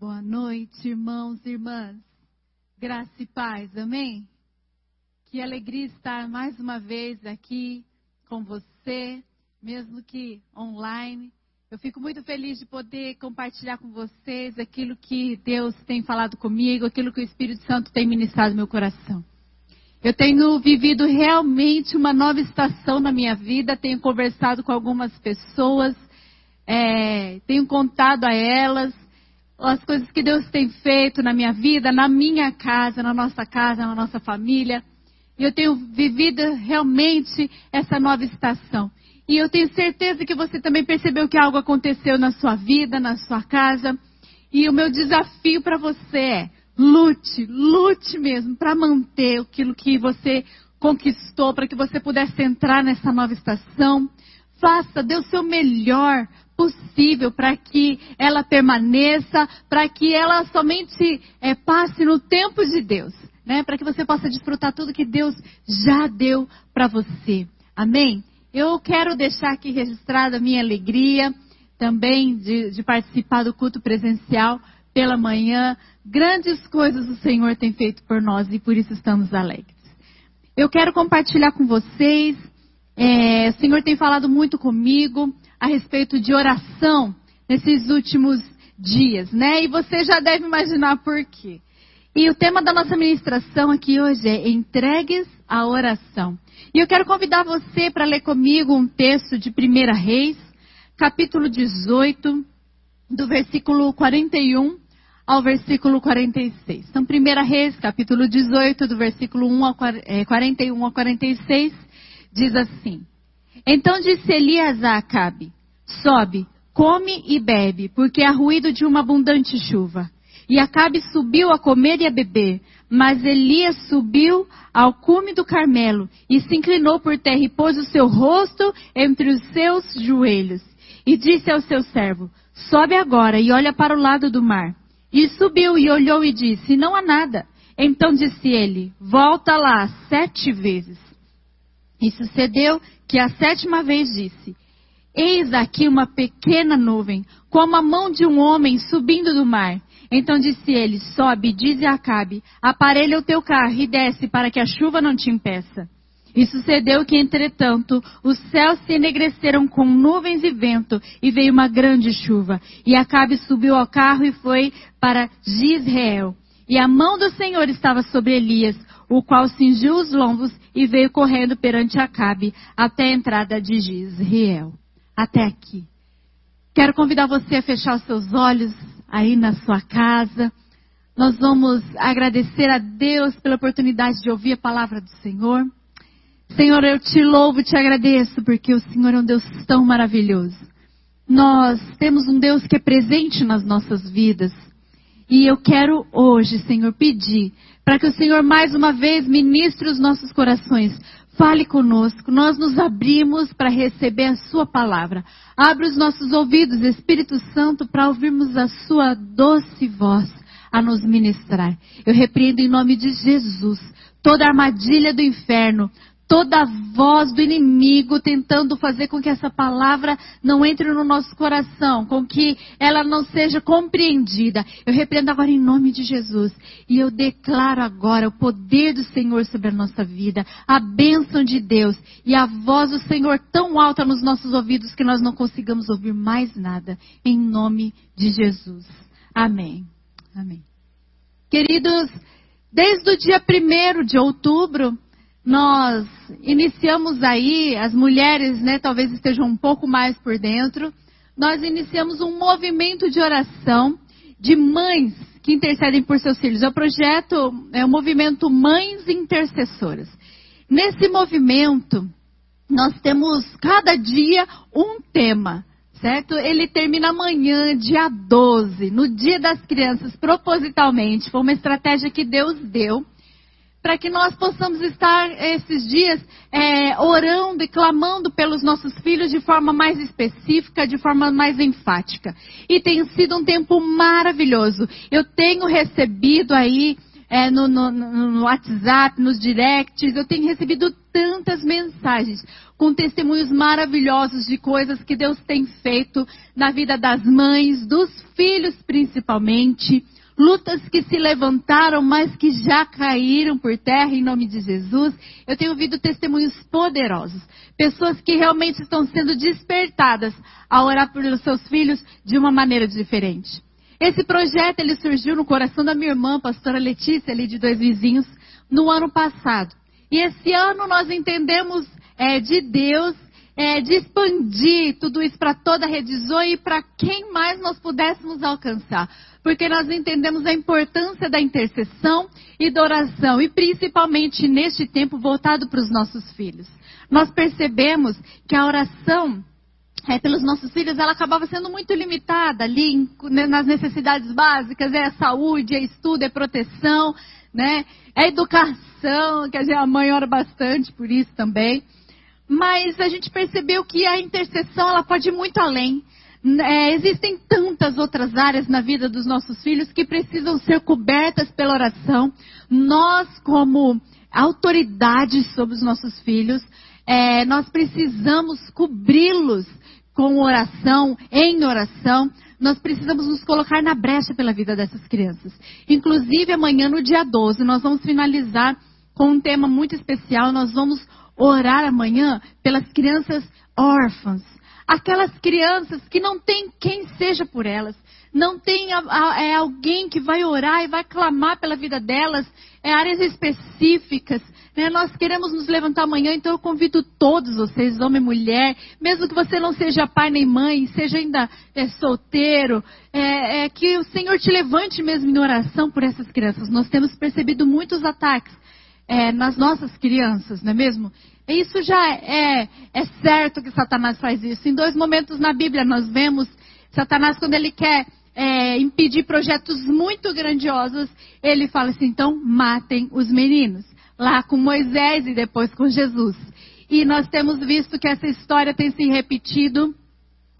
Boa noite, irmãos e irmãs. Graça e paz, amém? Que alegria estar mais uma vez aqui com você, mesmo que online. Eu fico muito feliz de poder compartilhar com vocês aquilo que Deus tem falado comigo, aquilo que o Espírito Santo tem ministrado no meu coração. Eu tenho vivido realmente uma nova estação na minha vida, tenho conversado com algumas pessoas, é, tenho contado a elas as coisas que Deus tem feito na minha vida, na minha casa, na nossa casa, na nossa família. E eu tenho vivido realmente essa nova estação. E eu tenho certeza que você também percebeu que algo aconteceu na sua vida, na sua casa. E o meu desafio para você é: lute, lute mesmo para manter aquilo que você conquistou, para que você pudesse entrar nessa nova estação. Faça, dê o seu melhor possível para que ela permaneça, para que ela somente é, passe no tempo de Deus, né? Para que você possa desfrutar tudo que Deus já deu para você. Amém? Eu quero deixar aqui registrada a minha alegria também de, de participar do culto presencial pela manhã. Grandes coisas o Senhor tem feito por nós e por isso estamos alegres. Eu quero compartilhar com vocês. É, o Senhor tem falado muito comigo a respeito de oração nesses últimos dias, né? E você já deve imaginar por quê. E o tema da nossa ministração aqui hoje é entregues à oração. E eu quero convidar você para ler comigo um texto de 1 Reis, capítulo 18, do versículo 41 ao versículo 46. Então, 1 Reis, capítulo 18, do versículo 1 ao 41 ao 46, diz assim: então disse Elias a Acabe: Sobe, come e bebe, porque há ruído de uma abundante chuva. E Acabe subiu a comer e a beber, mas Elias subiu ao cume do Carmelo e se inclinou por terra e pôs o seu rosto entre os seus joelhos. E disse ao seu servo: Sobe agora e olha para o lado do mar. E subiu e olhou e disse: Não há nada. Então disse ele: Volta lá sete vezes. E sucedeu que a sétima vez disse: Eis aqui uma pequena nuvem, como a mão de um homem subindo do mar. Então disse ele: Sobe, dize a Acabe: Aparelha o teu carro e desce, para que a chuva não te impeça. E sucedeu que, entretanto, os céus se enegreceram com nuvens e vento, e veio uma grande chuva. E Acabe subiu ao carro e foi para Gisrael. E a mão do Senhor estava sobre Elias, o qual cingiu os lombos e veio correndo perante Acabe até a entrada de Gisrael. Até aqui. Quero convidar você a fechar os seus olhos aí na sua casa. Nós vamos agradecer a Deus pela oportunidade de ouvir a palavra do Senhor. Senhor, eu te louvo te agradeço porque o Senhor é um Deus tão maravilhoso. Nós temos um Deus que é presente nas nossas vidas. E eu quero hoje, Senhor, pedir para que o Senhor mais uma vez ministre os nossos corações. Fale conosco, nós nos abrimos para receber a Sua palavra. Abre os nossos ouvidos, Espírito Santo, para ouvirmos a Sua doce voz a nos ministrar. Eu repreendo em nome de Jesus toda armadilha do inferno, toda voz do inimigo tentando fazer com que essa palavra não entre no nosso coração, com que ela não seja compreendida. Eu repreendo agora em nome de Jesus e eu declaro agora o poder do Senhor sobre a nossa vida, a bênção de Deus e a voz do Senhor tão alta nos nossos ouvidos que nós não consigamos ouvir mais nada. Em nome de Jesus. Amém. Amém. Queridos, desde o dia 1 de outubro, nós iniciamos aí, as mulheres, né, talvez estejam um pouco mais por dentro, nós iniciamos um movimento de oração de mães que intercedem por seus filhos. É o projeto, é o movimento Mães Intercessoras. Nesse movimento, nós temos cada dia um tema, certo? Ele termina amanhã, dia 12, no Dia das Crianças, propositalmente. Foi uma estratégia que Deus deu para que nós possamos estar esses dias é, orando e clamando pelos nossos filhos de forma mais específica, de forma mais enfática. E tem sido um tempo maravilhoso. Eu tenho recebido aí é, no, no, no WhatsApp, nos directs, eu tenho recebido tantas mensagens com testemunhos maravilhosos de coisas que Deus tem feito na vida das mães, dos filhos principalmente lutas que se levantaram, mas que já caíram por terra em nome de Jesus. Eu tenho ouvido testemunhos poderosos. Pessoas que realmente estão sendo despertadas a orar pelos seus filhos de uma maneira diferente. Esse projeto ele surgiu no coração da minha irmã, pastora Letícia, ali de dois vizinhos, no ano passado. E esse ano nós entendemos é, de Deus é, de expandir tudo isso para toda a rede Zoe e para quem mais nós pudéssemos alcançar. Porque nós entendemos a importância da intercessão e da oração, e principalmente neste tempo voltado para os nossos filhos. Nós percebemos que a oração é, pelos nossos filhos, ela acabava sendo muito limitada ali em, né, nas necessidades básicas, é a saúde, é estudo, é proteção, né? É educação, que a mãe ora bastante por isso também mas a gente percebeu que a intercessão ela pode ir muito além. É, existem tantas outras áreas na vida dos nossos filhos que precisam ser cobertas pela oração. Nós, como autoridade sobre os nossos filhos, é, nós precisamos cobri-los com oração, em oração. Nós precisamos nos colocar na brecha pela vida dessas crianças. Inclusive, amanhã, no dia 12, nós vamos finalizar com um tema muito especial. Nós vamos orar amanhã pelas crianças órfãs, aquelas crianças que não tem quem seja por elas, não tem a, a, é alguém que vai orar e vai clamar pela vida delas, é áreas específicas. Né? Nós queremos nos levantar amanhã, então eu convido todos vocês, homem e mulher, mesmo que você não seja pai nem mãe, seja ainda é, solteiro, é, é, que o Senhor te levante mesmo em oração por essas crianças. Nós temos percebido muitos ataques é, nas nossas crianças, não é mesmo? Isso já é, é certo que Satanás faz isso. Em dois momentos na Bíblia nós vemos Satanás quando ele quer é, impedir projetos muito grandiosos, ele fala assim: então matem os meninos. Lá com Moisés e depois com Jesus. E nós temos visto que essa história tem se repetido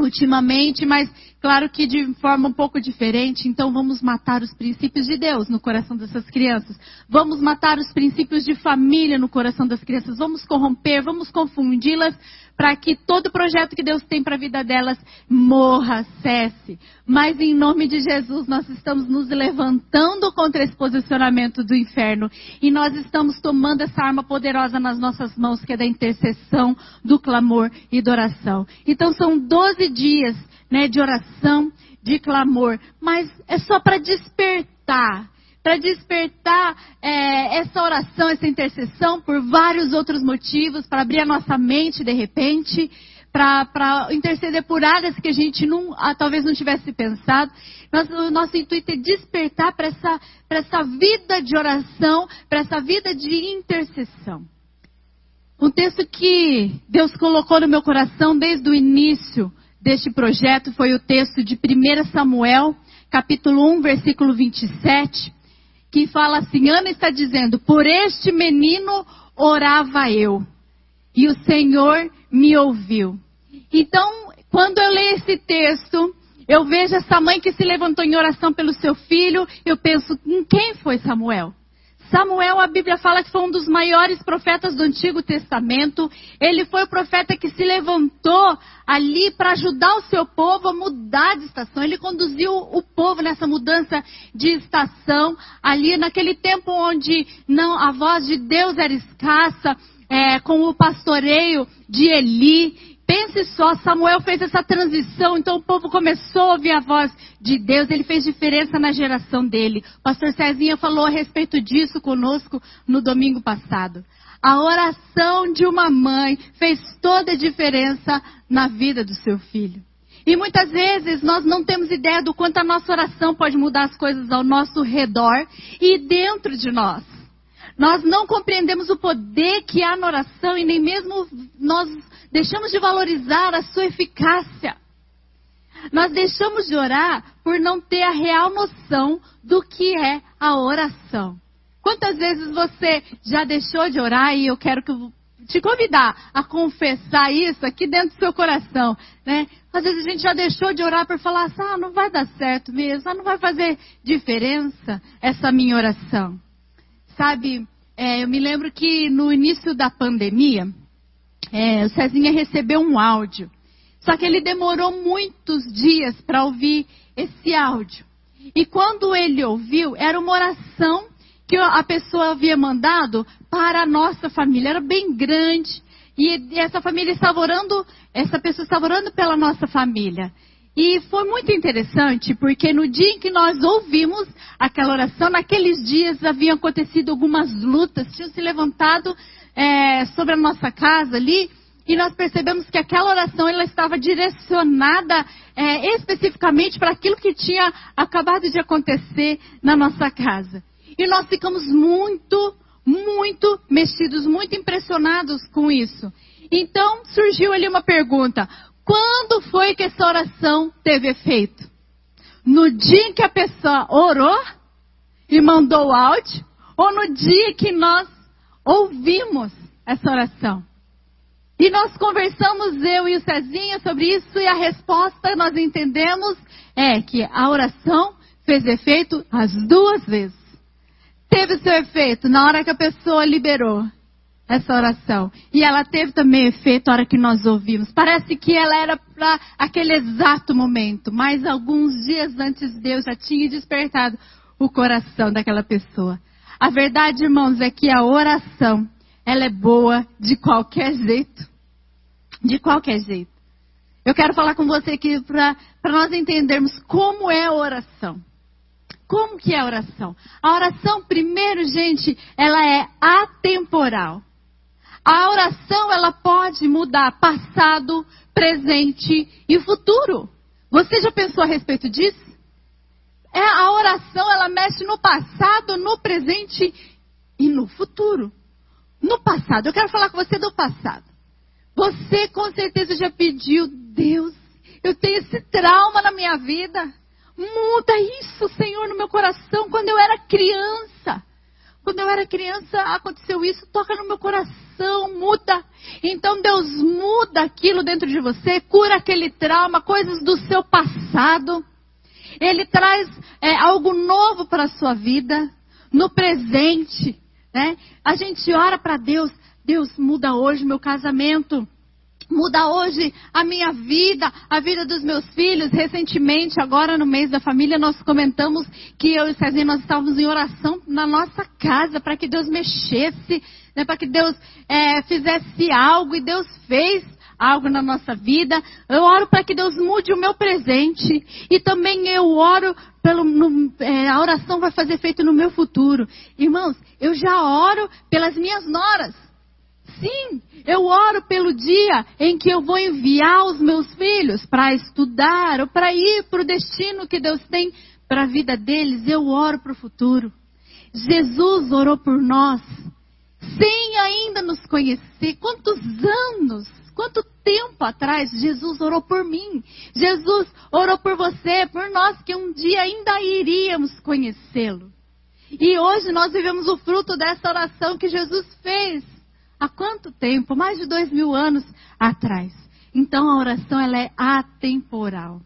ultimamente, mas claro que de forma um pouco diferente. Então vamos matar os princípios de Deus no coração dessas crianças. Vamos matar os princípios de família no coração das crianças. Vamos corromper, vamos confundi-las para que todo projeto que Deus tem para a vida delas morra, cesse. Mas em nome de Jesus, nós estamos nos levantando contra esse posicionamento do inferno e nós estamos tomando essa arma poderosa nas nossas mãos, que é da intercessão, do clamor e da oração. Então são 12 dias né, de oração, de clamor, mas é só para despertar para despertar é, essa oração, essa intercessão por vários outros motivos, para abrir a nossa mente de repente, para interceder por áreas que a gente não, ah, talvez não tivesse pensado. Nosso, nosso intuito é despertar para essa, essa vida de oração, para essa vida de intercessão. Um texto que Deus colocou no meu coração desde o início deste projeto foi o texto de 1 Samuel, capítulo 1, versículo 27, que fala assim: Ana está dizendo, por este menino orava eu, e o Senhor me ouviu. Então, quando eu leio esse texto, eu vejo essa mãe que se levantou em oração pelo seu filho, eu penso, em quem foi Samuel? Samuel, a Bíblia fala que foi um dos maiores profetas do Antigo Testamento. Ele foi o profeta que se levantou ali para ajudar o seu povo a mudar de estação. Ele conduziu o povo nessa mudança de estação, ali naquele tempo onde não a voz de Deus era escassa, é, com o pastoreio de Eli. Pense só, Samuel fez essa transição, então o povo começou a ouvir a voz de Deus, ele fez diferença na geração dele. O pastor Cezinha falou a respeito disso conosco no domingo passado. A oração de uma mãe fez toda a diferença na vida do seu filho. E muitas vezes nós não temos ideia do quanto a nossa oração pode mudar as coisas ao nosso redor e dentro de nós. Nós não compreendemos o poder que há na oração e nem mesmo nós deixamos de valorizar a sua eficácia. Nós deixamos de orar por não ter a real noção do que é a oração. Quantas vezes você já deixou de orar e eu quero que te convidar a confessar isso aqui dentro do seu coração, né? Às vezes a gente já deixou de orar por falar assim, ah, não vai dar certo mesmo, ah, não vai fazer diferença essa minha oração. Sabe, é, eu me lembro que no início da pandemia, é, o Cezinha recebeu um áudio. Só que ele demorou muitos dias para ouvir esse áudio. E quando ele ouviu, era uma oração que a pessoa havia mandado para a nossa família. Era bem grande. E essa família estava orando, essa pessoa estava orando pela nossa família. E foi muito interessante, porque no dia em que nós ouvimos aquela oração, naqueles dias haviam acontecido algumas lutas, tinham se levantado é, sobre a nossa casa ali, e nós percebemos que aquela oração ela estava direcionada é, especificamente para aquilo que tinha acabado de acontecer na nossa casa. E nós ficamos muito, muito mexidos, muito impressionados com isso. Então surgiu ali uma pergunta: quando foi que essa oração teve efeito? No dia em que a pessoa orou e mandou o áudio? Ou no dia que nós ouvimos essa oração? E nós conversamos, eu e o Cezinha, sobre isso, e a resposta nós entendemos é que a oração fez efeito as duas vezes. Teve seu efeito na hora que a pessoa liberou essa oração. E ela teve também efeito na hora que nós ouvimos. Parece que ela era para aquele exato momento, mas alguns dias antes Deus já tinha despertado o coração daquela pessoa. A verdade, irmãos, é que a oração, ela é boa de qualquer jeito. De qualquer jeito. Eu quero falar com você aqui para nós entendermos como é a oração. Como que é a oração? A oração, primeiro, gente, ela é atemporal. A oração ela pode mudar passado, presente e futuro. Você já pensou a respeito disso? É a oração ela mexe no passado, no presente e no futuro. No passado, eu quero falar com você do passado. Você com certeza já pediu, Deus, eu tenho esse trauma na minha vida. Muda isso, Senhor, no meu coração quando eu era criança. Quando eu era criança, aconteceu isso, toca no meu coração, muda. Então Deus muda aquilo dentro de você, cura aquele trauma, coisas do seu passado. Ele traz é, algo novo para a sua vida, no presente. Né? A gente ora para Deus, Deus muda hoje meu casamento. Muda hoje a minha vida, a vida dos meus filhos. Recentemente, agora no mês da família, nós comentamos que eu e Cezinha nós estávamos em oração na nossa casa para que Deus mexesse, né, para que Deus é, fizesse algo e Deus fez algo na nossa vida. Eu oro para que Deus mude o meu presente e também eu oro pelo no, é, a oração vai fazer efeito no meu futuro. Irmãos, eu já oro pelas minhas noras. Sim, eu oro pelo dia em que eu vou enviar os meus filhos para estudar ou para ir para o destino que Deus tem para a vida deles. Eu oro para o futuro. Jesus orou por nós, sem ainda nos conhecer. Quantos anos, quanto tempo atrás Jesus orou por mim? Jesus orou por você, por nós que um dia ainda iríamos conhecê-lo. E hoje nós vivemos o fruto dessa oração que Jesus fez. Há quanto tempo? Mais de dois mil anos atrás. Então a oração ela é atemporal.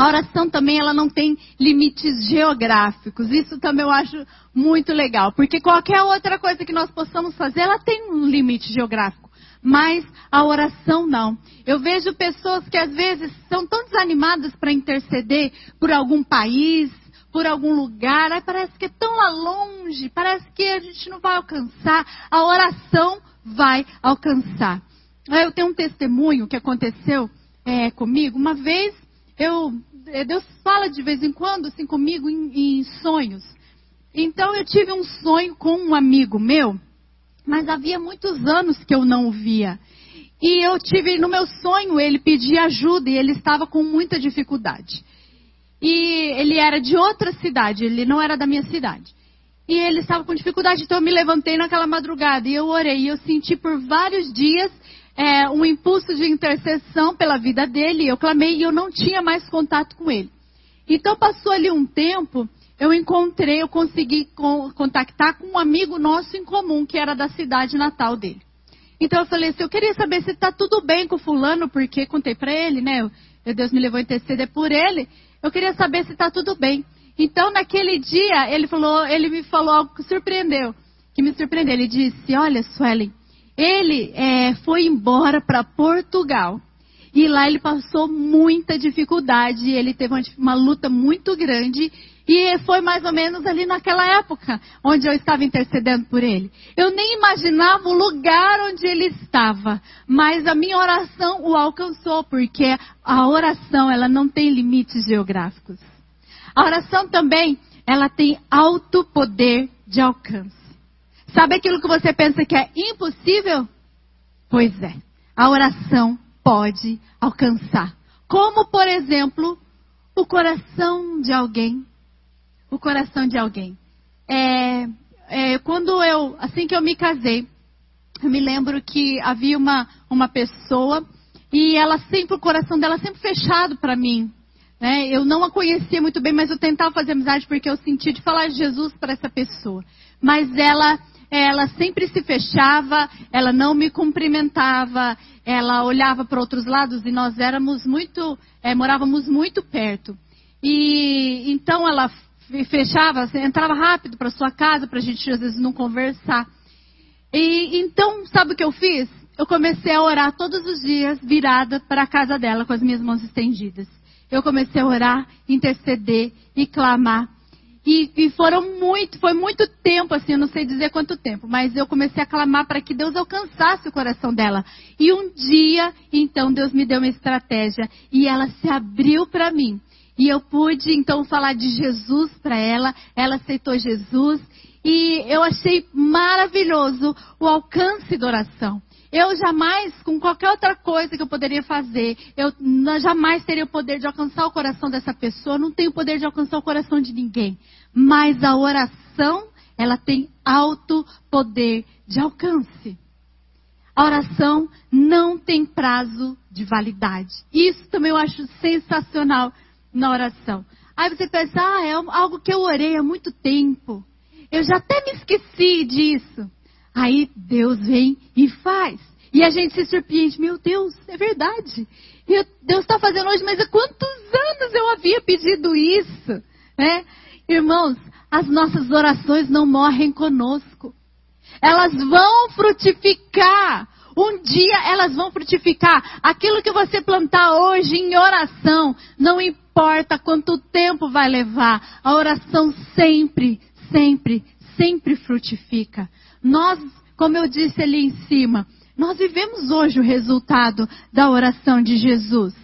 A oração também ela não tem limites geográficos. Isso também eu acho muito legal, porque qualquer outra coisa que nós possamos fazer, ela tem um limite geográfico. Mas a oração não. Eu vejo pessoas que às vezes são tão desanimadas para interceder por algum país, por algum lugar, aí parece que é tão lá longe, parece que a gente não vai alcançar. A oração vai alcançar. Eu tenho um testemunho que aconteceu é, comigo. Uma vez, eu, Deus fala de vez em quando assim comigo em, em sonhos. Então eu tive um sonho com um amigo meu, mas havia muitos anos que eu não o via. E eu tive no meu sonho ele pedir ajuda e ele estava com muita dificuldade. E ele era de outra cidade, ele não era da minha cidade. E ele estava com dificuldade, então eu me levantei naquela madrugada e eu orei. E eu senti por vários dias é, um impulso de intercessão pela vida dele. Eu clamei e eu não tinha mais contato com ele. Então passou ali um tempo, eu encontrei, eu consegui contactar com um amigo nosso em comum, que era da cidade natal dele. Então eu falei assim, eu queria saber se está tudo bem com fulano, porque contei para ele, né? Deus me levou a interceder por ele. Eu queria saber se está tudo bem. Então, naquele dia, ele falou, ele me falou algo que surpreendeu, que me surpreendeu. Ele disse: Olha, Suelen, ele é, foi embora para Portugal. E lá ele passou muita dificuldade, ele teve uma, uma, luta muito grande. E foi mais ou menos ali naquela época onde eu estava intercedendo por ele. Eu nem imaginava o lugar onde ele estava, mas a minha oração o alcançou, porque a oração ela não tem limites geográficos. A oração também ela tem alto poder de alcance. Sabe aquilo que você pensa que é impossível? Pois é, a oração pode alcançar. Como, por exemplo, o coração de alguém. O coração de alguém. É, é, quando eu, assim que eu me casei, eu me lembro que havia uma, uma pessoa e ela sempre, o coração dela sempre fechado para mim. Né? Eu não a conhecia muito bem, mas eu tentava fazer amizade porque eu sentia de falar de Jesus para essa pessoa. Mas ela ela sempre se fechava, ela não me cumprimentava, ela olhava para outros lados e nós éramos muito, é, morávamos muito perto. E então ela fechava, entrava rápido para sua casa para a gente às vezes não conversar. E então, sabe o que eu fiz? Eu comecei a orar todos os dias virada para a casa dela com as minhas mãos estendidas. Eu comecei a orar, interceder e clamar. E, e, foram muito, foi muito tempo, assim, eu não sei dizer quanto tempo, mas eu comecei a clamar para que Deus alcançasse o coração dela. E um dia, então, Deus me deu uma estratégia e ela se abriu para mim. E eu pude, então, falar de Jesus para ela, ela aceitou Jesus. E eu achei maravilhoso o alcance da oração. Eu jamais, com qualquer outra coisa que eu poderia fazer, eu jamais teria o poder de alcançar o coração dessa pessoa, não tenho o poder de alcançar o coração de ninguém. Mas a oração, ela tem alto poder de alcance. A oração não tem prazo de validade. Isso também eu acho sensacional na oração. Aí você pensa, ah, é algo que eu orei há muito tempo. Eu já até me esqueci disso. Aí Deus vem e faz. E a gente se surpreende, meu Deus, é verdade. Deus está fazendo hoje, mas há quantos anos eu havia pedido isso? Né? Irmãos, as nossas orações não morrem conosco. Elas vão frutificar. Um dia elas vão frutificar. Aquilo que você plantar hoje em oração, não importa quanto tempo vai levar, a oração sempre, sempre, sempre frutifica. Nós, como eu disse ali em cima, nós vivemos hoje o resultado da oração de Jesus.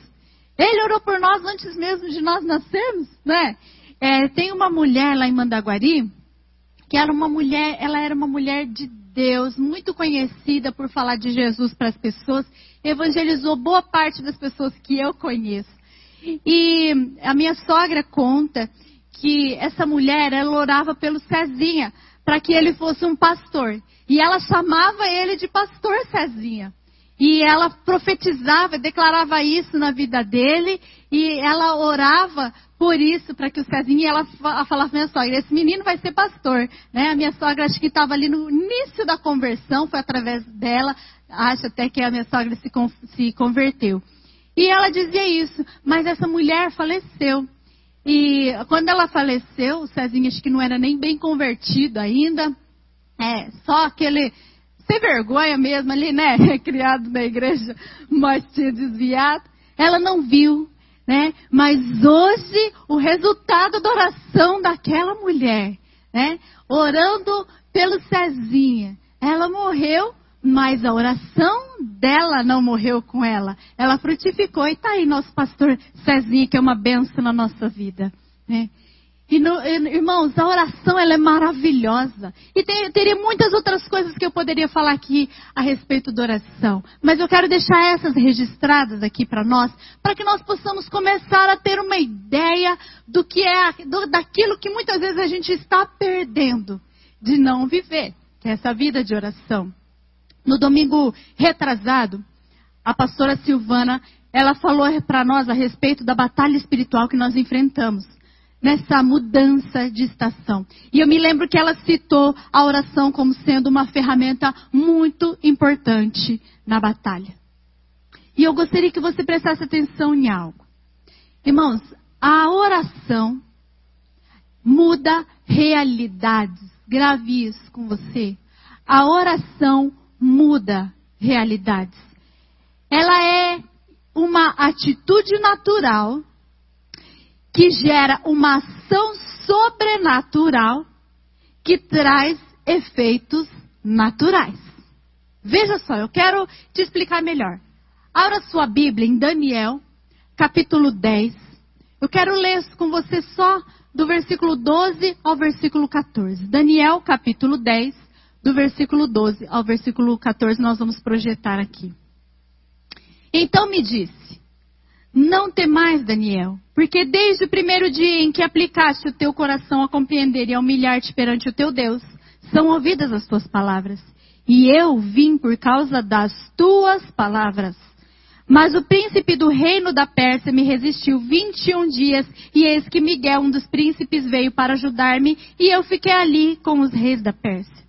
Ele orou por nós antes mesmo de nós nascermos, né? É, tem uma mulher lá em Mandaguari, que era uma mulher, ela era uma mulher de Deus, muito conhecida por falar de Jesus para as pessoas, evangelizou boa parte das pessoas que eu conheço. E a minha sogra conta que essa mulher, ela orava pelo Cezinha, para que ele fosse um pastor. E ela chamava ele de pastor Cezinha. E ela profetizava, declarava isso na vida dele, e ela orava por isso, para que o Cezinha, e ela falava minha sogra, esse menino vai ser pastor. Né? A minha sogra acho que estava ali no início da conversão, foi através dela, acho até que a minha sogra se, se converteu. E ela dizia isso, mas essa mulher faleceu. E quando ela faleceu, o Cezinho acho que não era nem bem convertido ainda. É, só aquele sem vergonha mesmo ali, né? Criado na igreja, mas tinha desviado. Ela não viu, né? Mas hoje o resultado da oração daquela mulher, né? Orando pelo Cezinha. Ela morreu mas a oração dela não morreu com ela. Ela frutificou. E está aí nosso pastor Cezinha, que é uma benção na nossa vida. Né? E no, irmãos, a oração ela é maravilhosa. E tem, teria muitas outras coisas que eu poderia falar aqui a respeito da oração. Mas eu quero deixar essas registradas aqui para nós, para que nós possamos começar a ter uma ideia do que é, do, daquilo que muitas vezes a gente está perdendo de não viver, que é essa vida de oração. No domingo retrasado, a pastora Silvana, ela falou para nós a respeito da batalha espiritual que nós enfrentamos nessa mudança de estação. E eu me lembro que ela citou a oração como sendo uma ferramenta muito importante na batalha. E eu gostaria que você prestasse atenção em algo. Irmãos, a oração, muda realidades. Grave isso com você. A oração muda realidades. Ela é uma atitude natural que gera uma ação sobrenatural que traz efeitos naturais. Veja só, eu quero te explicar melhor. Abra sua Bíblia em Daniel, capítulo 10. Eu quero ler com você só do versículo 12 ao versículo 14. Daniel, capítulo 10, do versículo 12 ao versículo 14, nós vamos projetar aqui. Então me disse: Não temais, Daniel, porque desde o primeiro dia em que aplicaste o teu coração a compreender e a humilhar-te perante o teu Deus, são ouvidas as tuas palavras. E eu vim por causa das tuas palavras. Mas o príncipe do reino da Pérsia me resistiu 21 dias, e eis que Miguel, um dos príncipes, veio para ajudar-me, e eu fiquei ali com os reis da Pérsia.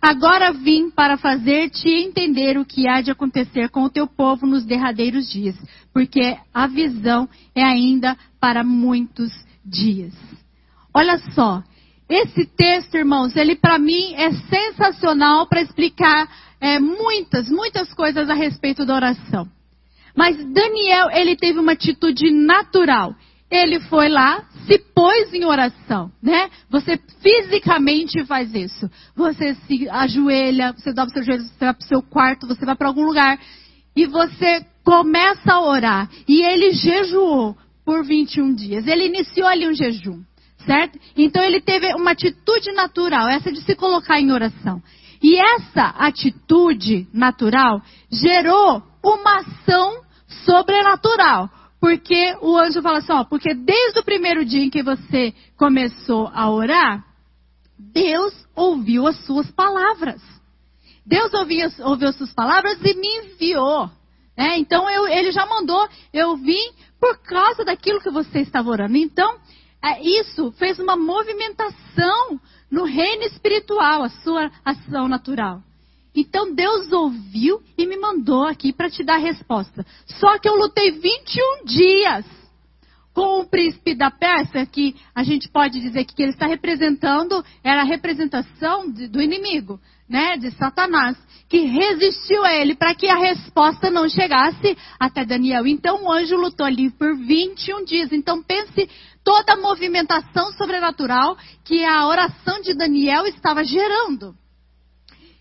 Agora vim para fazer-te entender o que há de acontecer com o teu povo nos derradeiros dias, porque a visão é ainda para muitos dias. Olha só, esse texto, irmãos, ele para mim é sensacional para explicar é, muitas, muitas coisas a respeito da oração. Mas Daniel, ele teve uma atitude natural. Ele foi lá, se pôs em oração, né? Você fisicamente faz isso. Você se ajoelha, você dobra seu joelho, você vai para o seu quarto, você vai para algum lugar e você começa a orar. E ele jejuou por 21 dias. Ele iniciou ali um jejum certo? Então ele teve uma atitude natural, essa de se colocar em oração. E essa atitude natural gerou uma ação sobrenatural. Porque o anjo fala assim, ó, porque desde o primeiro dia em que você começou a orar, Deus ouviu as suas palavras. Deus ouviu, as suas palavras e me enviou. Né? Então eu, ele já mandou, eu vim por causa daquilo que você estava orando. Então, é, isso fez uma movimentação no reino espiritual, a sua ação natural. Então Deus ouviu e me mandou aqui para te dar a resposta. Só que eu lutei 21 dias com o príncipe da Pérsia, que a gente pode dizer que ele está representando, era a representação de, do inimigo, né, de Satanás, que resistiu a ele para que a resposta não chegasse até Daniel. Então o anjo lutou ali por 21 dias. Então pense toda a movimentação sobrenatural que a oração de Daniel estava gerando.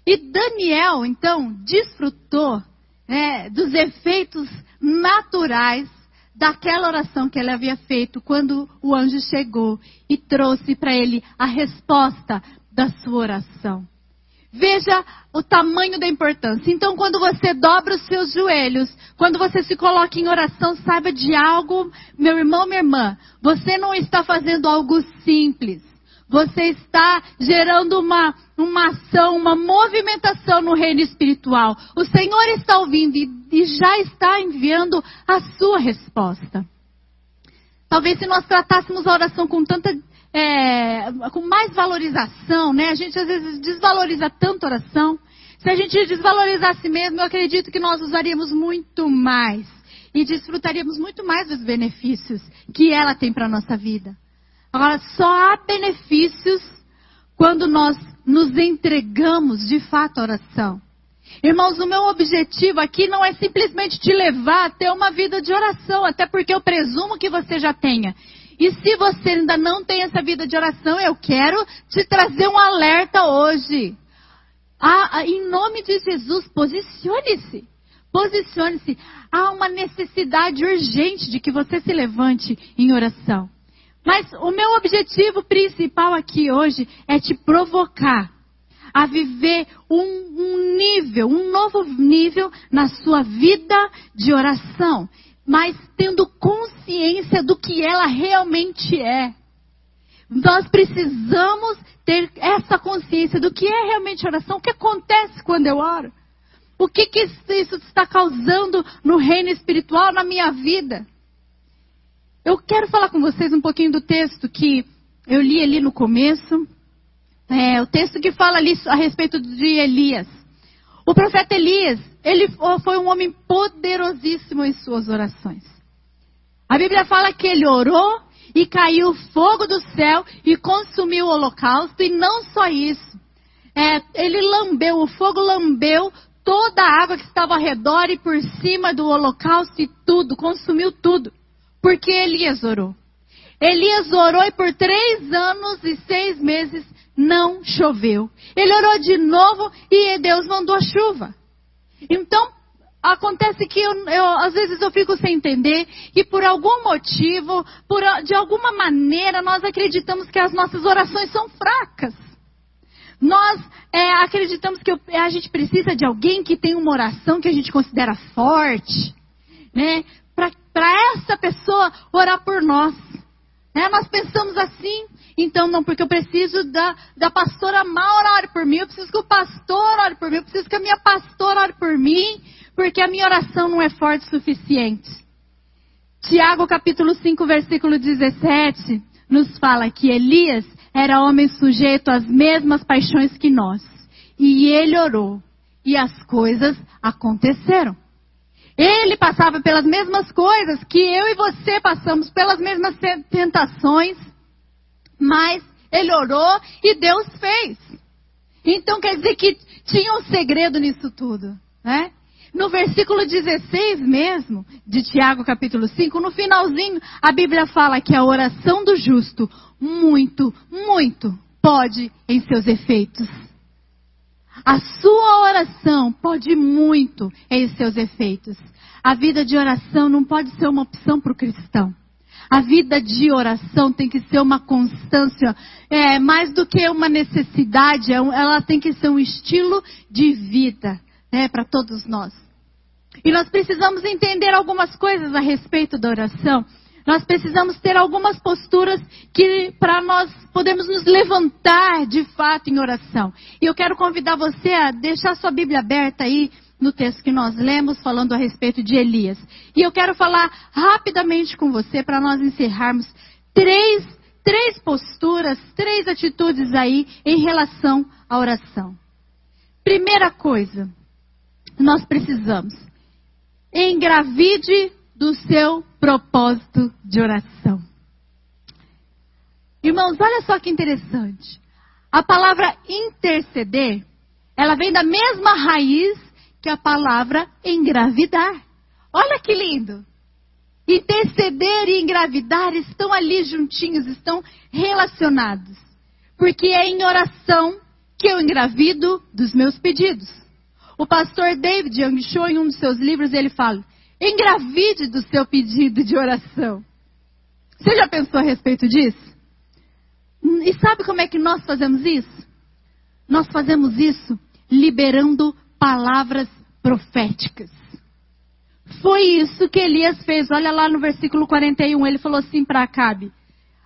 E Daniel, então, desfrutou né, dos efeitos naturais daquela oração que ele havia feito quando o anjo chegou e trouxe para ele a resposta da sua oração. Veja o tamanho da importância. Então, quando você dobra os seus joelhos, quando você se coloca em oração, saiba de algo, meu irmão, minha irmã. Você não está fazendo algo simples. Você está gerando uma, uma ação, uma movimentação no reino espiritual. O Senhor está ouvindo e, e já está enviando a sua resposta. Talvez se nós tratássemos a oração com tanta é, com mais valorização, né? A gente às vezes desvaloriza tanto a oração. Se a gente desvalorizasse mesmo, eu acredito que nós usaríamos muito mais e desfrutaríamos muito mais dos benefícios que ela tem para a nossa vida. Agora, só há benefícios quando nós nos entregamos de fato à oração. Irmãos, o meu objetivo aqui não é simplesmente te levar a ter uma vida de oração, até porque eu presumo que você já tenha. E se você ainda não tem essa vida de oração, eu quero te trazer um alerta hoje. Ah, em nome de Jesus, posicione-se. Posicione-se. Há uma necessidade urgente de que você se levante em oração. Mas o meu objetivo principal aqui hoje é te provocar a viver um, um nível, um novo nível na sua vida de oração mas tendo consciência do que ela realmente é. Nós precisamos ter essa consciência do que é realmente oração, o que acontece quando eu oro. O que, que isso está causando no reino espiritual, na minha vida? Eu quero falar com vocês um pouquinho do texto que eu li ali no começo. É, o texto que fala ali a respeito de Elias. O profeta Elias, ele foi um homem poderosíssimo em suas orações. A Bíblia fala que ele orou e caiu fogo do céu e consumiu o holocausto, e não só isso. É, ele lambeu, o fogo lambeu toda a água que estava ao redor e por cima do holocausto e tudo, consumiu tudo. Porque Elias orou. Elias orou e por três anos e seis meses não choveu. Ele orou de novo e Deus mandou chuva. Então, acontece que eu, eu, às vezes eu fico sem entender e por algum motivo, por, de alguma maneira, nós acreditamos que as nossas orações são fracas. Nós é, acreditamos que a gente precisa de alguém que tem uma oração que a gente considera forte, né? Para essa pessoa orar por nós. Né? Nós pensamos assim, então não, porque eu preciso da, da pastora Maura ore por mim, eu preciso que o pastor ore por mim, eu preciso que a minha pastora ore por mim, porque a minha oração não é forte o suficiente. Tiago capítulo 5, versículo 17, nos fala que Elias era homem sujeito às mesmas paixões que nós. E ele orou. E as coisas aconteceram. Ele passava pelas mesmas coisas que eu e você passamos, pelas mesmas tentações. Mas ele orou e Deus fez. Então quer dizer que tinha um segredo nisso tudo, né? No versículo 16 mesmo, de Tiago capítulo 5, no finalzinho, a Bíblia fala que a oração do justo, muito, muito, pode em seus efeitos. A sua oração pode muito em seus efeitos. A vida de oração não pode ser uma opção para o cristão. A vida de oração tem que ser uma constância, é, mais do que uma necessidade, é ela tem que ser um estilo de vida né, para todos nós. E nós precisamos entender algumas coisas a respeito da oração. Nós precisamos ter algumas posturas que para nós podemos nos levantar de fato em oração. E eu quero convidar você a deixar sua Bíblia aberta aí no texto que nós lemos falando a respeito de Elias. E eu quero falar rapidamente com você para nós encerrarmos três, três posturas, três atitudes aí em relação à oração. Primeira coisa, nós precisamos engravide do seu propósito de oração. Irmãos, olha só que interessante. A palavra interceder, ela vem da mesma raiz que a palavra engravidar. Olha que lindo! Interceder e engravidar estão ali juntinhos, estão relacionados. Porque é em oração que eu engravido dos meus pedidos. O pastor David Young Cho, em um dos seus livros, ele fala: engravide do seu pedido de oração. Você já pensou a respeito disso? E sabe como é que nós fazemos isso? Nós fazemos isso liberando palavras proféticas. Foi isso que Elias fez. Olha lá no versículo 41, ele falou assim para Acabe: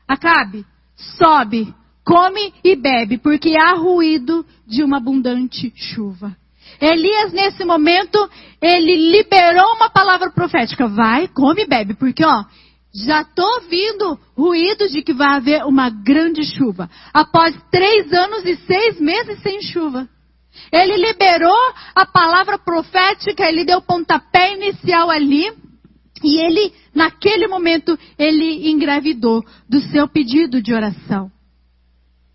Acabe, sobe, come e bebe, porque há ruído de uma abundante chuva. Elias, nesse momento, ele liberou uma palavra profética. Vai, come e bebe, porque ó, já estou ouvindo ruído de que vai haver uma grande chuva. Após três anos e seis meses sem chuva. Ele liberou a palavra profética, ele deu o pontapé inicial ali. E ele, naquele momento, ele engravidou do seu pedido de oração.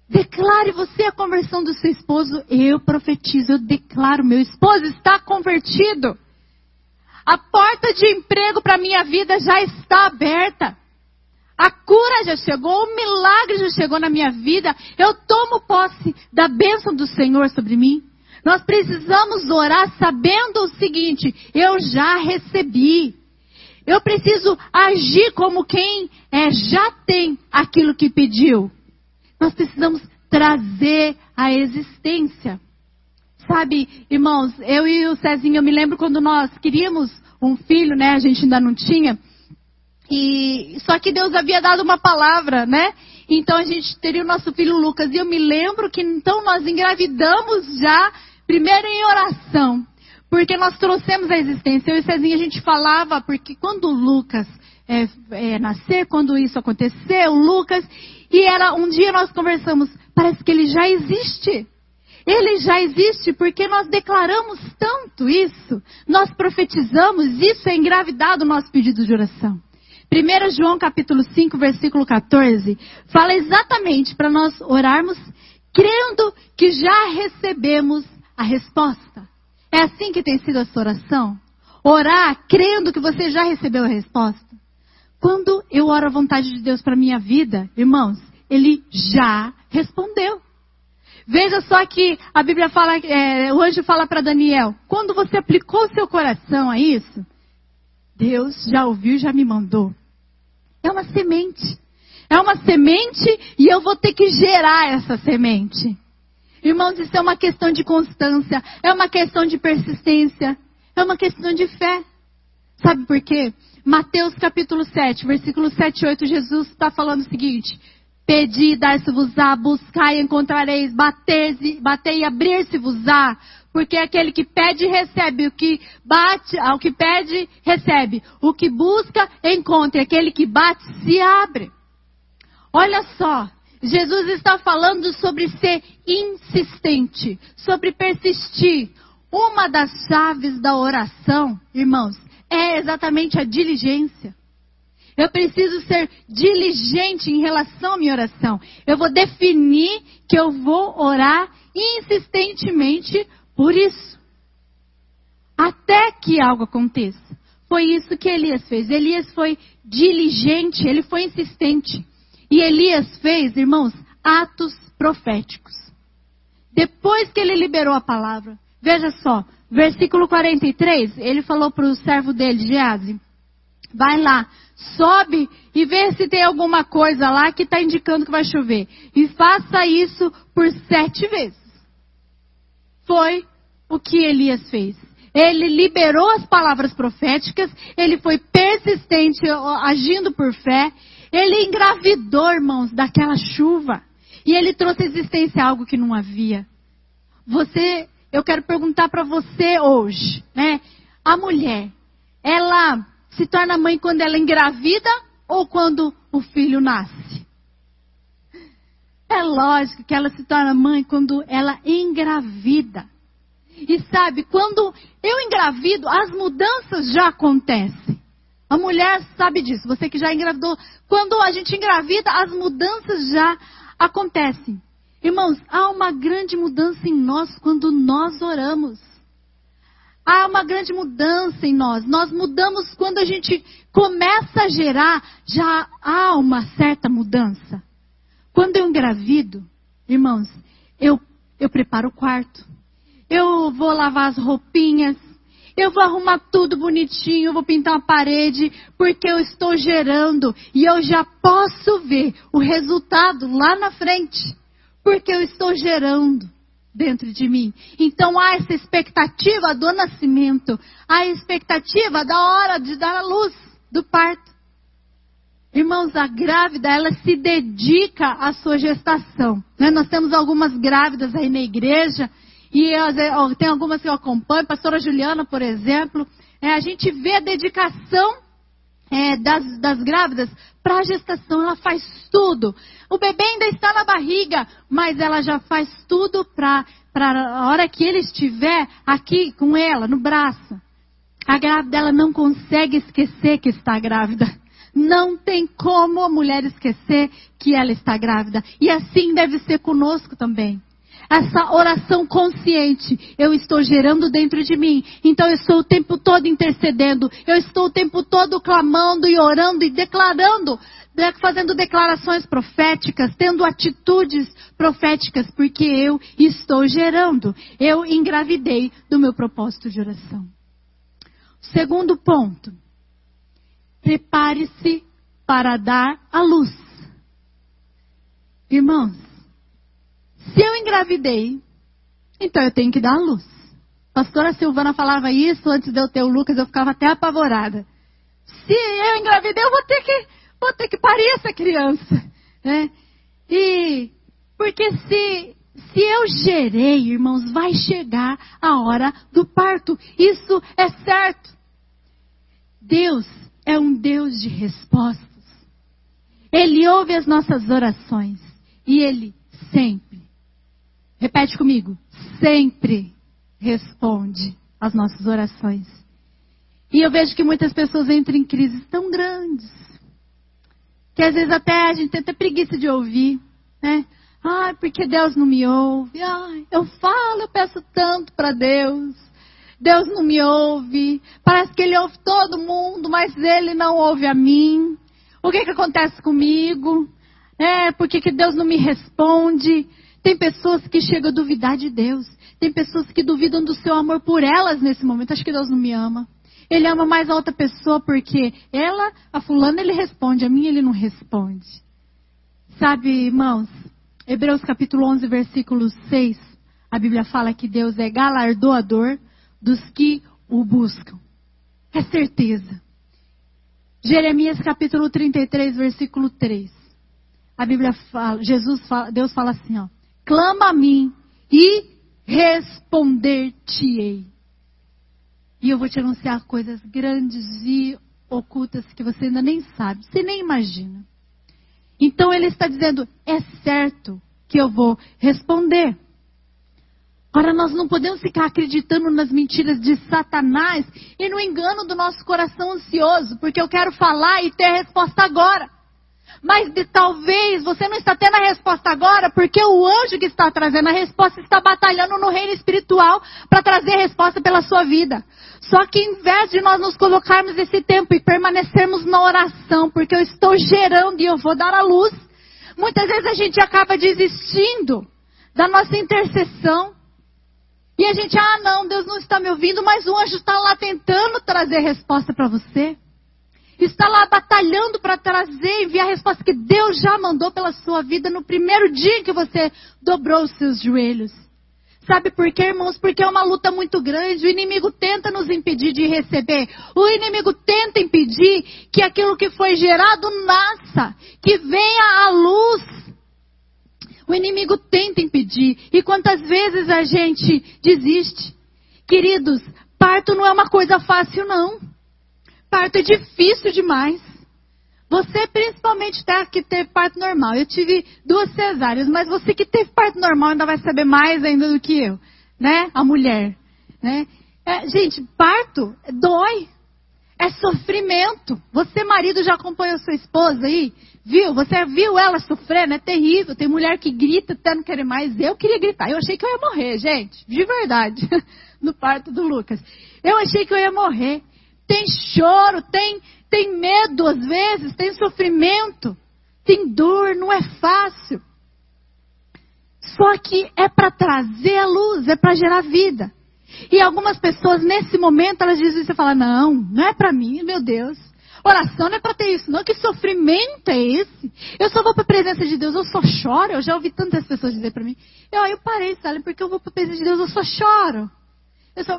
Declare você a conversão do seu esposo. Eu profetizo, eu declaro, meu esposo está convertido. A porta de emprego para minha vida já está aberta. A cura já chegou, o milagre já chegou na minha vida. Eu tomo posse da bênção do Senhor sobre mim. Nós precisamos orar sabendo o seguinte: eu já recebi. Eu preciso agir como quem é, já tem aquilo que pediu. Nós precisamos trazer a existência. Sabe, irmãos, eu e o Cezinho, eu me lembro quando nós queríamos um filho, né? A gente ainda não tinha. E só que Deus havia dado uma palavra, né? Então a gente teria o nosso filho Lucas. E eu me lembro que então nós engravidamos já, primeiro em oração. Porque nós trouxemos a existência. Eu e Cezinho a gente falava, porque quando o Lucas é, é, nascer, quando isso aconteceu, Lucas, e era um dia nós conversamos, parece que ele já existe. Ele já existe porque nós declaramos tanto isso, nós profetizamos, isso é engravidado o nosso pedido de oração. 1 João capítulo 5, versículo 14, fala exatamente para nós orarmos crendo que já recebemos a resposta. É assim que tem sido a sua oração? Orar crendo que você já recebeu a resposta? Quando eu oro a vontade de Deus para minha vida, irmãos, Ele já respondeu. Veja só que a Bíblia fala, é, o anjo fala para Daniel, quando você aplicou seu coração a isso, Deus já ouviu já me mandou. É uma semente. É uma semente e eu vou ter que gerar essa semente. Irmãos, isso é uma questão de constância, é uma questão de persistência, é uma questão de fé. Sabe por quê? Mateus capítulo 7, versículo 7 e 8, Jesus está falando o seguinte: Pedi, dar-se-vos-á, buscai, encontrareis, batei, batei e abrir-se-vos-á. Porque aquele que pede, recebe. O que bate, ao que pede, recebe. O que busca, encontra. Aquele que bate, se abre. Olha só, Jesus está falando sobre ser insistente, sobre persistir. Uma das chaves da oração, irmãos, é exatamente a diligência. Eu preciso ser diligente em relação à minha oração. Eu vou definir que eu vou orar insistentemente por isso. Até que algo aconteça. Foi isso que Elias fez. Elias foi diligente, ele foi insistente. E Elias fez, irmãos, atos proféticos. Depois que ele liberou a palavra, veja só, versículo 43, ele falou para o servo dele, Gease, vai lá, sobe e vê se tem alguma coisa lá que está indicando que vai chover. E faça isso por sete vezes. Foi o que Elias fez. Ele liberou as palavras proféticas, ele foi persistente, agindo por fé, ele engravidou, irmãos, daquela chuva. E ele trouxe à existência algo que não havia. Você, eu quero perguntar para você hoje, né? A mulher, ela se torna mãe quando ela engravida ou quando o filho nasce? É lógico que ela se torna mãe quando ela engravida. E sabe, quando eu engravido, as mudanças já acontecem. A mulher sabe disso, você que já engravidou. Quando a gente engravida, as mudanças já acontecem. Irmãos, há uma grande mudança em nós quando nós oramos. Há uma grande mudança em nós. Nós mudamos quando a gente começa a gerar, já há uma certa mudança. Quando eu engravido, irmãos, eu, eu preparo o quarto. Eu vou lavar as roupinhas, eu vou arrumar tudo bonitinho, vou pintar uma parede, porque eu estou gerando e eu já posso ver o resultado lá na frente, porque eu estou gerando dentro de mim. Então há essa expectativa do nascimento, há a expectativa da hora de dar a luz do parto. Irmãos, a grávida, ela se dedica à sua gestação. Né? Nós temos algumas grávidas aí na igreja e tem algumas que eu acompanho, pastora Juliana, por exemplo. É, a gente vê a dedicação é, das, das grávidas para a gestação, ela faz tudo. O bebê ainda está na barriga, mas ela já faz tudo para a hora que ele estiver aqui com ela, no braço. A grávida ela não consegue esquecer que está grávida. Não tem como a mulher esquecer que ela está grávida. E assim deve ser conosco também essa oração consciente, eu estou gerando dentro de mim. Então eu estou o tempo todo intercedendo, eu estou o tempo todo clamando e orando e declarando, fazendo declarações proféticas, tendo atitudes proféticas, porque eu estou gerando. Eu engravidei do meu propósito de oração. Segundo ponto. Prepare-se para dar a luz. Irmãos, se eu engravidei, então eu tenho que dar a luz. Pastora Silvana falava isso antes de eu ter o Lucas, eu ficava até apavorada. Se eu engravidei, eu vou ter que, vou ter que parir essa criança. Né? E porque se, se eu gerei, irmãos, vai chegar a hora do parto. Isso é certo. Deus é um Deus de respostas. Ele ouve as nossas orações. E Ele sempre Repete comigo. Sempre responde às nossas orações. E eu vejo que muitas pessoas entram em crises tão grandes, que às vezes até a gente tem até preguiça de ouvir, né? Ai, porque Deus não me ouve. Ai, eu falo, eu peço tanto para Deus. Deus não me ouve. Parece que Ele ouve todo mundo, mas Ele não ouve a mim. O que, que acontece comigo? É, por que, que Deus não me responde? Tem pessoas que chegam a duvidar de Deus. Tem pessoas que duvidam do seu amor por elas nesse momento. Acho que Deus não me ama. Ele ama mais a outra pessoa porque ela, a fulana, ele responde, a mim ele não responde. Sabe, irmãos, Hebreus capítulo 11, versículo 6, a Bíblia fala que Deus é galardoador dos que o buscam. É certeza. Jeremias capítulo 33, versículo 3. A Bíblia fala, Jesus fala, Deus fala assim, ó: Clama a mim e responder-te-ei. E eu vou te anunciar coisas grandes e ocultas que você ainda nem sabe, você nem imagina. Então ele está dizendo: é certo que eu vou responder. Ora, nós não podemos ficar acreditando nas mentiras de Satanás e no engano do nosso coração ansioso, porque eu quero falar e ter a resposta agora. Mas de, talvez você não está tendo a resposta agora, porque o anjo que está trazendo a resposta está batalhando no reino espiritual para trazer a resposta pela sua vida. Só que em vez de nós nos colocarmos esse tempo e permanecermos na oração, porque eu estou gerando e eu vou dar a luz, muitas vezes a gente acaba desistindo da nossa intercessão. E a gente, ah, não, Deus não está me ouvindo, mas o anjo está lá tentando trazer resposta para você está lá batalhando para trazer, enviar a resposta que Deus já mandou pela sua vida no primeiro dia que você dobrou os seus joelhos. Sabe por quê, irmãos? Porque é uma luta muito grande. O inimigo tenta nos impedir de receber. O inimigo tenta impedir que aquilo que foi gerado nasça, que venha à luz. O inimigo tenta impedir. E quantas vezes a gente desiste? Queridos, parto não é uma coisa fácil, não parto é difícil demais. Você principalmente tá, que teve parto normal. Eu tive duas cesáreas, mas você que teve parto normal ainda vai saber mais ainda do que eu, né? A mulher, né? É, gente, parto dói. É sofrimento. Você, marido, já acompanhou sua esposa aí? Viu? Você viu ela sofrendo? É terrível. Tem mulher que grita até não querer mais. Eu queria gritar. Eu achei que eu ia morrer, gente. De verdade. No parto do Lucas. Eu achei que eu ia morrer tem choro, tem, tem medo às vezes, tem sofrimento, tem dor, não é fácil. Só que é para trazer a luz, é para gerar vida. E algumas pessoas nesse momento elas dizem você fala não, não é para mim, meu Deus. Oração não é para ter isso, não. Que sofrimento é esse? Eu só vou para a presença de Deus, eu só choro. Eu já ouvi tantas pessoas dizer para mim. Eu, eu parei, sabe? Porque eu vou para a presença de Deus, eu só choro.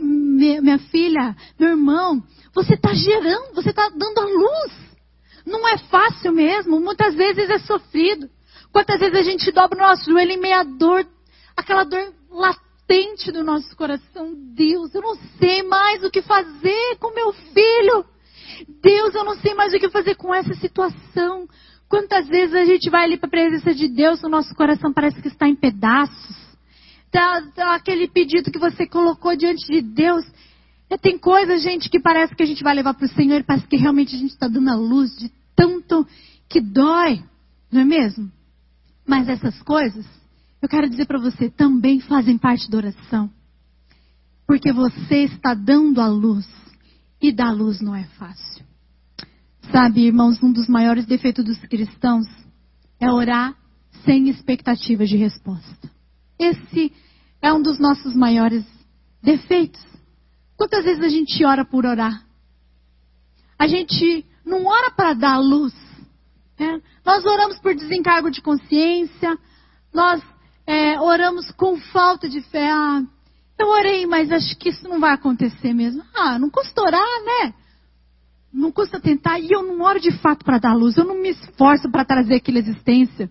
Minha, minha filha, meu irmão, você está gerando, você está dando a luz. Não é fácil mesmo, muitas vezes é sofrido. Quantas vezes a gente dobra o nosso joelho em meia dor, aquela dor latente do nosso coração. Deus, eu não sei mais o que fazer com meu filho. Deus, eu não sei mais o que fazer com essa situação. Quantas vezes a gente vai ali para a presença de Deus, o nosso coração parece que está em pedaços. Tá aquele pedido que você colocou diante de Deus é, tem coisas, gente, que parece que a gente vai levar para o Senhor e parece que realmente a gente está dando a luz de tanto que dói, não é mesmo? Mas essas coisas, eu quero dizer para você, também fazem parte da oração. Porque você está dando a luz. E dar luz não é fácil. Sabe, irmãos, um dos maiores defeitos dos cristãos é orar sem expectativa de resposta. Esse é um dos nossos maiores defeitos. Quantas vezes a gente ora por orar? A gente não ora para dar luz. Né? Nós oramos por desencargo de consciência. Nós é, oramos com falta de fé. Ah, eu orei, mas acho que isso não vai acontecer mesmo. Ah, não custa orar, né? Não custa tentar. E eu não oro de fato para dar luz. Eu não me esforço para trazer aquela existência.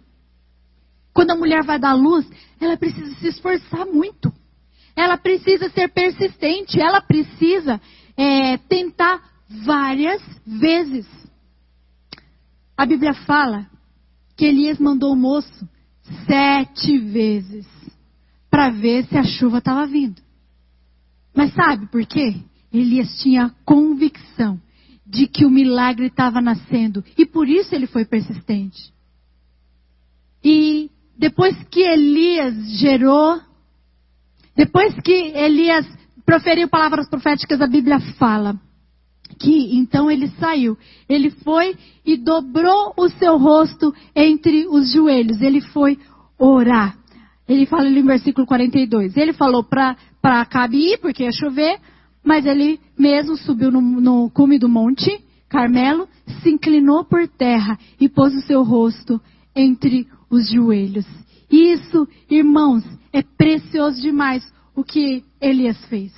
Quando a mulher vai dar luz, ela precisa se esforçar muito ela precisa ser persistente, ela precisa é, tentar várias vezes. A Bíblia fala que Elias mandou o moço sete vezes para ver se a chuva estava vindo. Mas sabe por quê? Elias tinha convicção de que o milagre estava nascendo. E por isso ele foi persistente. E depois que Elias gerou, depois que Elias proferiu palavras proféticas, a Bíblia fala que então ele saiu. Ele foi e dobrou o seu rosto entre os joelhos. Ele foi orar. Ele fala ali no versículo 42. Ele falou para Acabe ir, porque ia chover, mas ele mesmo subiu no, no cume do monte Carmelo, se inclinou por terra e pôs o seu rosto entre os joelhos. Isso, irmãos, é precioso demais o que Elias fez.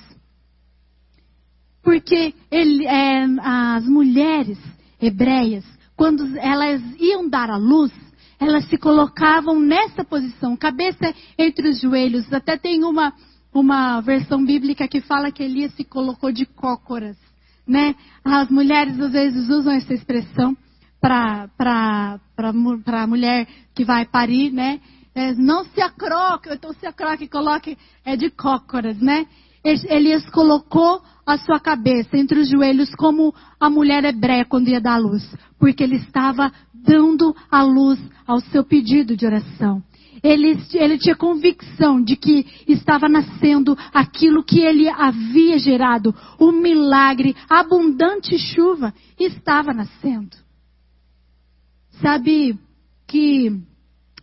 Porque ele, é, as mulheres hebreias, quando elas iam dar à luz, elas se colocavam nessa posição, cabeça entre os joelhos. Até tem uma, uma versão bíblica que fala que Elias se colocou de cócoras, né? As mulheres às vezes usam essa expressão para a mulher que vai parir, né? É, não se acroque, então se acroque, coloque, é de cócoras, né? Elias colocou a sua cabeça entre os joelhos como a mulher hebreia quando ia dar a luz, porque ele estava dando a luz ao seu pedido de oração. Ele, ele tinha convicção de que estava nascendo aquilo que ele havia gerado, o milagre, a abundante chuva estava nascendo. Sabe que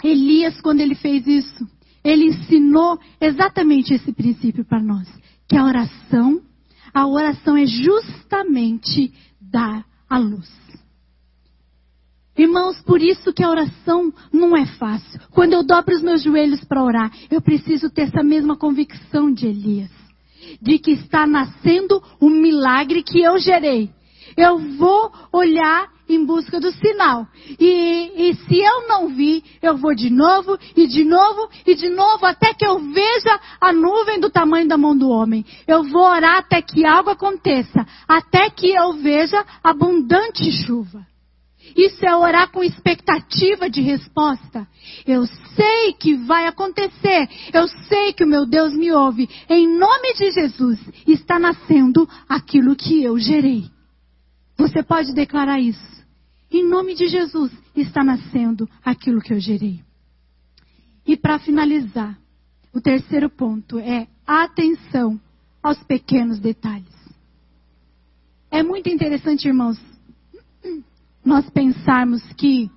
Elias, quando ele fez isso, ele ensinou exatamente esse princípio para nós, que a oração, a oração é justamente dar a luz. Irmãos, por isso que a oração não é fácil. Quando eu dobro os meus joelhos para orar, eu preciso ter essa mesma convicção de Elias. De que está nascendo um milagre que eu gerei. Eu vou olhar em busca do sinal. E, e se eu não vi, eu vou de novo, e de novo, e de novo, até que eu veja a nuvem do tamanho da mão do homem. Eu vou orar até que algo aconteça. Até que eu veja abundante chuva. Isso é orar com expectativa de resposta. Eu sei que vai acontecer. Eu sei que o meu Deus me ouve. Em nome de Jesus, está nascendo aquilo que eu gerei. Você pode declarar isso. Em nome de Jesus, está nascendo aquilo que eu gerei. E para finalizar, o terceiro ponto é atenção aos pequenos detalhes. É muito interessante, irmãos, nós pensarmos que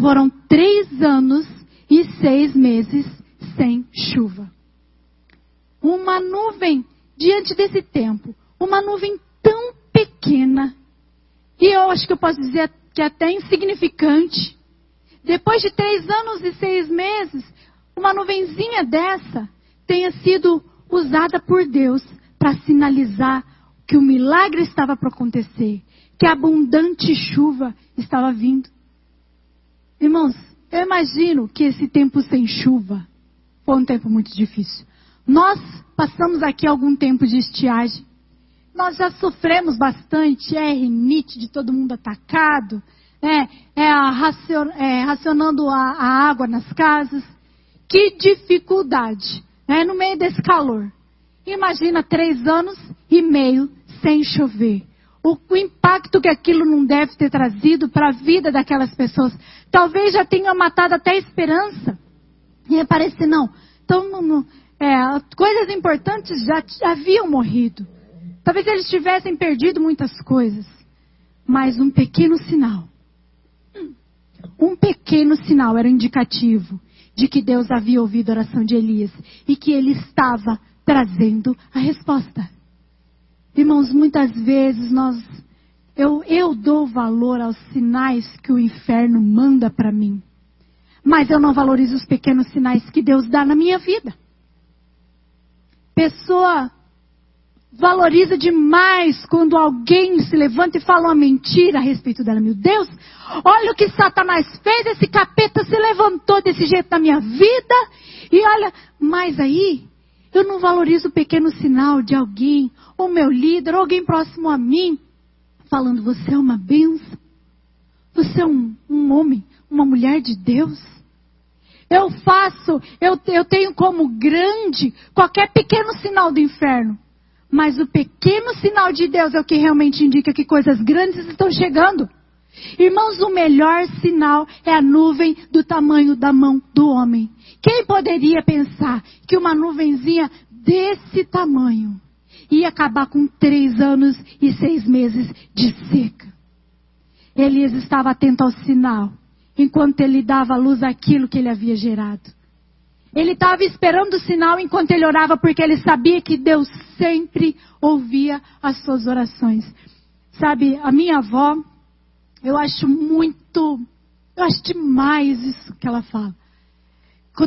foram três anos e seis meses sem chuva. Uma nuvem, diante desse tempo, uma nuvem tão pequena, e eu acho que eu posso dizer que até insignificante. Depois de três anos e seis meses, uma nuvenzinha dessa tenha sido usada por Deus para sinalizar que o milagre estava para acontecer que abundante chuva estava vindo. Irmãos, eu imagino que esse tempo sem chuva foi um tempo muito difícil. Nós passamos aqui algum tempo de estiagem. Nós já sofremos bastante, é rinite de todo mundo atacado, é, é, racion, é racionando a, a, água nas casas. Que dificuldade, né, no meio desse calor. Imagina três anos e meio sem chover o, o impacto que aquilo não deve ter trazido para a vida daquelas pessoas. Talvez já tenha matado até a esperança. E parece não. Então, não, não, é, coisas importantes já haviam morrido. Talvez eles tivessem perdido muitas coisas. Mas um pequeno sinal. Um pequeno sinal era indicativo de que Deus havia ouvido a oração de Elias e que ele estava trazendo a resposta. Irmãos, muitas vezes nós eu, eu dou valor aos sinais que o inferno manda para mim. Mas eu não valorizo os pequenos sinais que Deus dá na minha vida. Pessoa valoriza demais quando alguém se levanta e fala uma mentira a respeito dela. Meu Deus, olha o que Satanás fez, esse capeta se levantou desse jeito na minha vida. E olha, mas aí eu não valorizo o pequeno sinal de alguém, ou meu líder, ou alguém próximo a mim, falando: você é uma benção. Você é um, um homem, uma mulher de Deus. Eu faço, eu, eu tenho como grande qualquer pequeno sinal do inferno. Mas o pequeno sinal de Deus é o que realmente indica que coisas grandes estão chegando. Irmãos, o melhor sinal é a nuvem do tamanho da mão do homem. Quem poderia pensar que uma nuvenzinha desse tamanho ia acabar com três anos e seis meses de seca? Elias estava atento ao sinal, enquanto ele dava à luz aquilo que ele havia gerado. Ele estava esperando o sinal enquanto ele orava, porque ele sabia que Deus sempre ouvia as suas orações. Sabe, a minha avó, eu acho muito, eu acho demais isso que ela fala.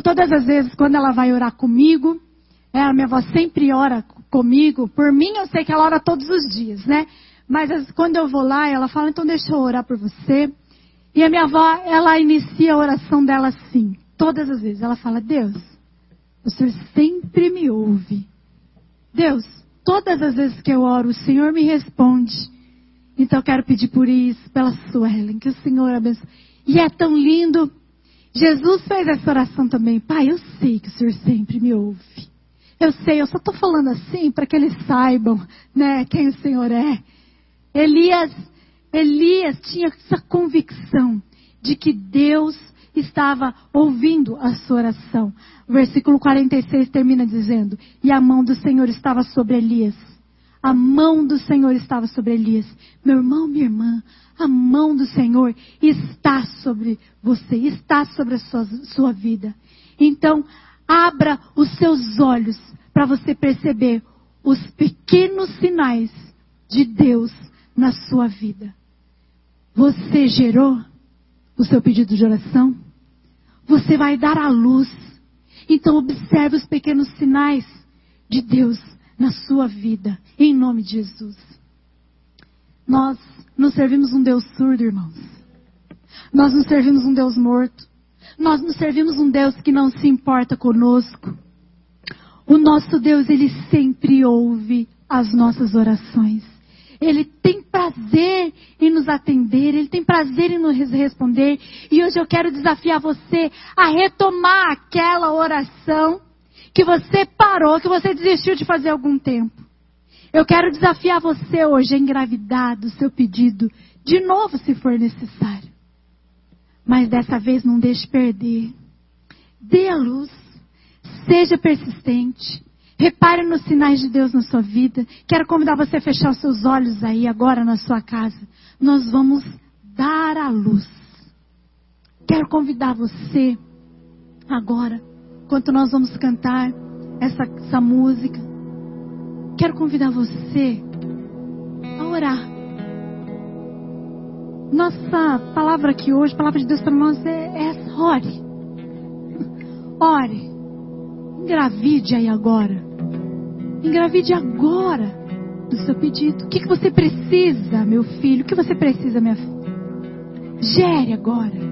Todas as vezes, quando ela vai orar comigo, é, a minha avó sempre ora comigo. Por mim, eu sei que ela ora todos os dias, né? Mas quando eu vou lá, ela fala, então deixa eu orar por você. E a minha avó, ela inicia a oração dela assim, todas as vezes. Ela fala, Deus, o Senhor sempre me ouve. Deus, todas as vezes que eu oro, o Senhor me responde. Então eu quero pedir por isso, pela Suelen, que o Senhor abençoe. E é tão lindo. Jesus fez essa oração também. Pai, eu sei que o Senhor sempre me ouve. Eu sei, eu só estou falando assim para que eles saibam, né, quem o Senhor é. Elias, Elias tinha essa convicção de que Deus estava ouvindo a sua oração. O versículo 46 termina dizendo: E a mão do Senhor estava sobre Elias. A mão do Senhor estava sobre Elias. Meu irmão, minha irmã, a mão do Senhor está sobre você, está sobre a sua, sua vida. Então, abra os seus olhos para você perceber os pequenos sinais de Deus na sua vida. Você gerou o seu pedido de oração? Você vai dar à luz. Então observe os pequenos sinais de Deus na sua vida, em nome de Jesus. Nós não servimos um Deus surdo, irmãos. Nós não servimos um Deus morto. Nós não servimos um Deus que não se importa conosco. O nosso Deus, ele sempre ouve as nossas orações. Ele tem prazer em nos atender, Ele tem prazer em nos responder. E hoje eu quero desafiar você a retomar aquela oração que você parou, que você desistiu de fazer algum tempo. Eu quero desafiar você hoje a engravidar do seu pedido, de novo se for necessário. Mas dessa vez não deixe perder. Dê a luz. Seja persistente. Repare nos sinais de Deus na sua vida. Quero convidar você a fechar os seus olhos aí agora na sua casa. Nós vamos dar a luz. Quero convidar você agora, enquanto nós vamos cantar essa, essa música. Quero convidar você a orar. Nossa palavra aqui hoje, a palavra de Deus para nós é, é essa: ore. Ore. Engravide aí agora. Engravide agora do seu pedido. O que, que você precisa, meu filho? O que você precisa, minha filha? Gere agora.